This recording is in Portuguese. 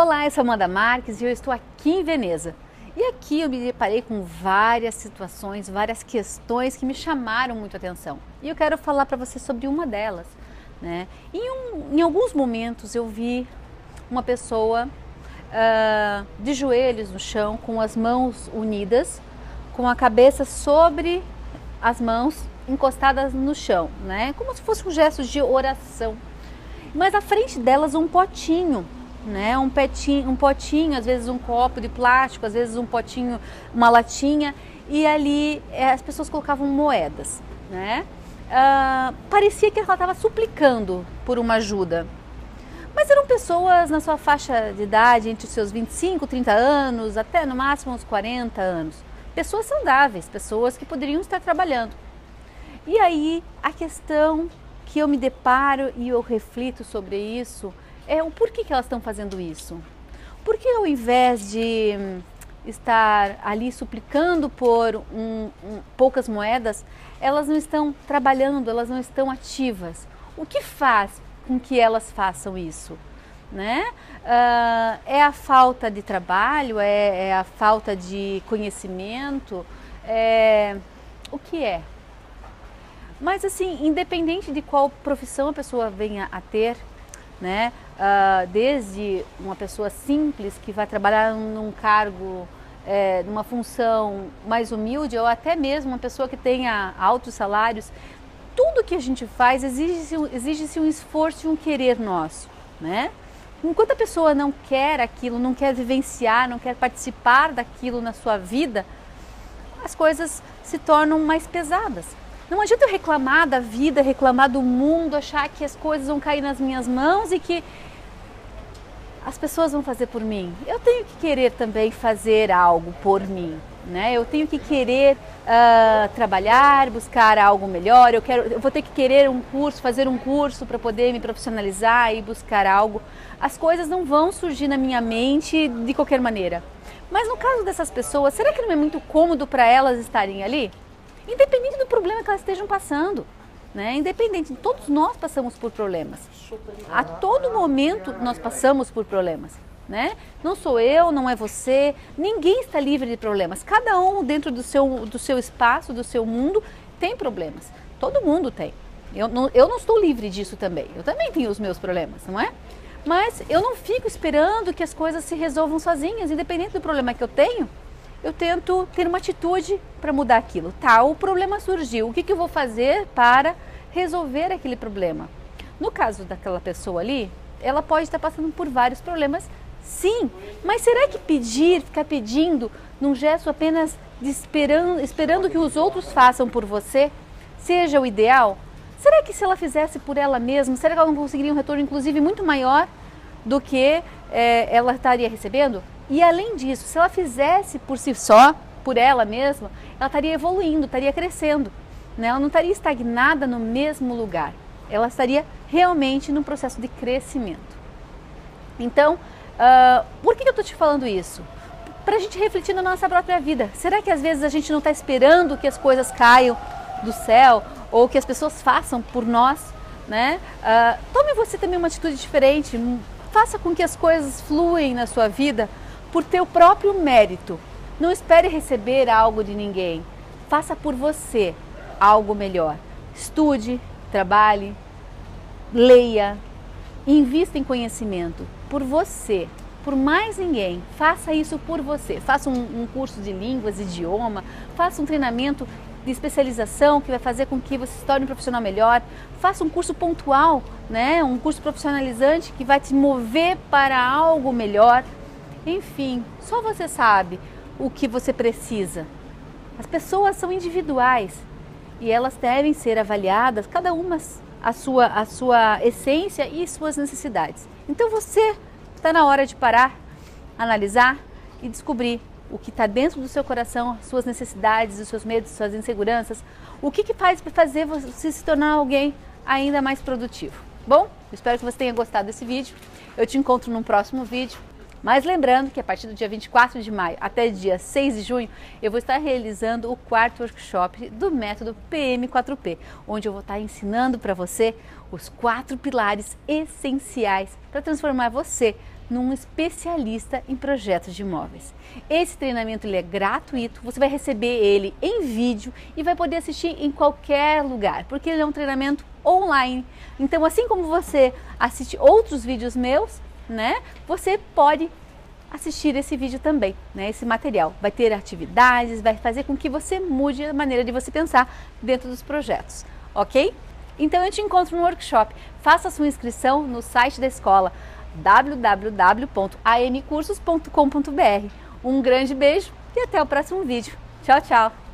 Olá, eu sou Amanda Marques e eu estou aqui em Veneza. E aqui eu me deparei com várias situações, várias questões que me chamaram muito a atenção. E eu quero falar para você sobre uma delas. Né? Em, um, em alguns momentos eu vi uma pessoa uh, de joelhos no chão, com as mãos unidas, com a cabeça sobre as mãos encostadas no chão, né? como se fosse um gesto de oração. Mas à frente delas um potinho né? Um petinho, um potinho, às vezes um copo de plástico, às vezes um potinho, uma latinha, e ali é, as pessoas colocavam moedas, né? Uh, parecia que ela estava suplicando por uma ajuda. Mas eram pessoas na sua faixa de idade, entre os seus 25, 30 anos, até no máximo uns 40 anos. Pessoas saudáveis, pessoas que poderiam estar trabalhando. E aí a questão que eu me deparo e eu reflito sobre isso é o porquê que elas estão fazendo isso. Porque ao invés de hum, estar ali suplicando por um, um, poucas moedas, elas não estão trabalhando, elas não estão ativas. O que faz com que elas façam isso? Né? Uh, é a falta de trabalho, é, é, a falta de conhecimento, é... o que é? Mas assim, independente de qual profissão a pessoa venha a ter, né? Uh, desde uma pessoa simples que vai trabalhar num cargo, é, numa função mais humilde, ou até mesmo uma pessoa que tenha altos salários, tudo que a gente faz exige-se exige um esforço e um querer nosso, né? Enquanto a pessoa não quer aquilo, não quer vivenciar, não quer participar daquilo na sua vida, as coisas se tornam mais pesadas. Não adianta eu reclamar da vida, reclamar do mundo, achar que as coisas vão cair nas minhas mãos e que as pessoas vão fazer por mim. Eu tenho que querer também fazer algo por mim. Né? Eu tenho que querer uh, trabalhar, buscar algo melhor. Eu quero, eu vou ter que querer um curso, fazer um curso para poder me profissionalizar e buscar algo. As coisas não vão surgir na minha mente de qualquer maneira. Mas no caso dessas pessoas, será que não é muito cômodo para elas estarem ali? Independente do problema que elas estejam passando. Né? Independente, todos nós passamos por problemas. A todo momento nós passamos por problemas. Né? Não sou eu, não é você, ninguém está livre de problemas. Cada um dentro do seu, do seu espaço, do seu mundo, tem problemas. Todo mundo tem. Eu não, eu não estou livre disso também. Eu também tenho os meus problemas, não é? Mas eu não fico esperando que as coisas se resolvam sozinhas, independente do problema que eu tenho eu tento ter uma atitude para mudar aquilo. Tá, o problema surgiu, o que, que eu vou fazer para resolver aquele problema? No caso daquela pessoa ali, ela pode estar passando por vários problemas, sim, mas será que pedir, ficar pedindo num gesto apenas esperando, esperando que os outros façam por você, seja o ideal? Será que se ela fizesse por ela mesma, será que ela não conseguiria um retorno inclusive muito maior do que é, ela estaria recebendo? E além disso, se ela fizesse por si só, por ela mesma, ela estaria evoluindo, estaria crescendo. Né? Ela não estaria estagnada no mesmo lugar. Ela estaria realmente num processo de crescimento. Então, uh, por que eu estou te falando isso? Para a gente refletir na nossa própria vida. Será que às vezes a gente não está esperando que as coisas caiam do céu ou que as pessoas façam por nós? Né? Uh, tome você também uma atitude diferente. Faça com que as coisas fluem na sua vida por teu próprio mérito. Não espere receber algo de ninguém. Faça por você algo melhor. Estude, trabalhe, leia, invista em conhecimento por você, por mais ninguém. Faça isso por você. Faça um, um curso de línguas, idioma, faça um treinamento de especialização que vai fazer com que você se torne um profissional melhor. Faça um curso pontual, né? um curso profissionalizante que vai te mover para algo melhor. Enfim, só você sabe o que você precisa. As pessoas são individuais e elas devem ser avaliadas, cada uma a sua, a sua essência e suas necessidades. Então você está na hora de parar, analisar e descobrir o que está dentro do seu coração, suas necessidades, os seus medos, suas inseguranças, o que, que faz para fazer você se tornar alguém ainda mais produtivo. Bom, espero que você tenha gostado desse vídeo. Eu te encontro num próximo vídeo. Mas lembrando que a partir do dia 24 de maio até dia 6 de junho, eu vou estar realizando o quarto workshop do método PM4P, onde eu vou estar ensinando para você os quatro pilares essenciais para transformar você num especialista em projetos de imóveis. Esse treinamento ele é gratuito, você vai receber ele em vídeo e vai poder assistir em qualquer lugar, porque ele é um treinamento online. Então, assim como você assiste outros vídeos meus, né, você pode assistir esse vídeo também, né, esse material. Vai ter atividades, vai fazer com que você mude a maneira de você pensar dentro dos projetos, ok? Então eu te encontro no workshop. Faça sua inscrição no site da escola www.amcursos.com.br. Um grande beijo e até o próximo vídeo. Tchau, tchau!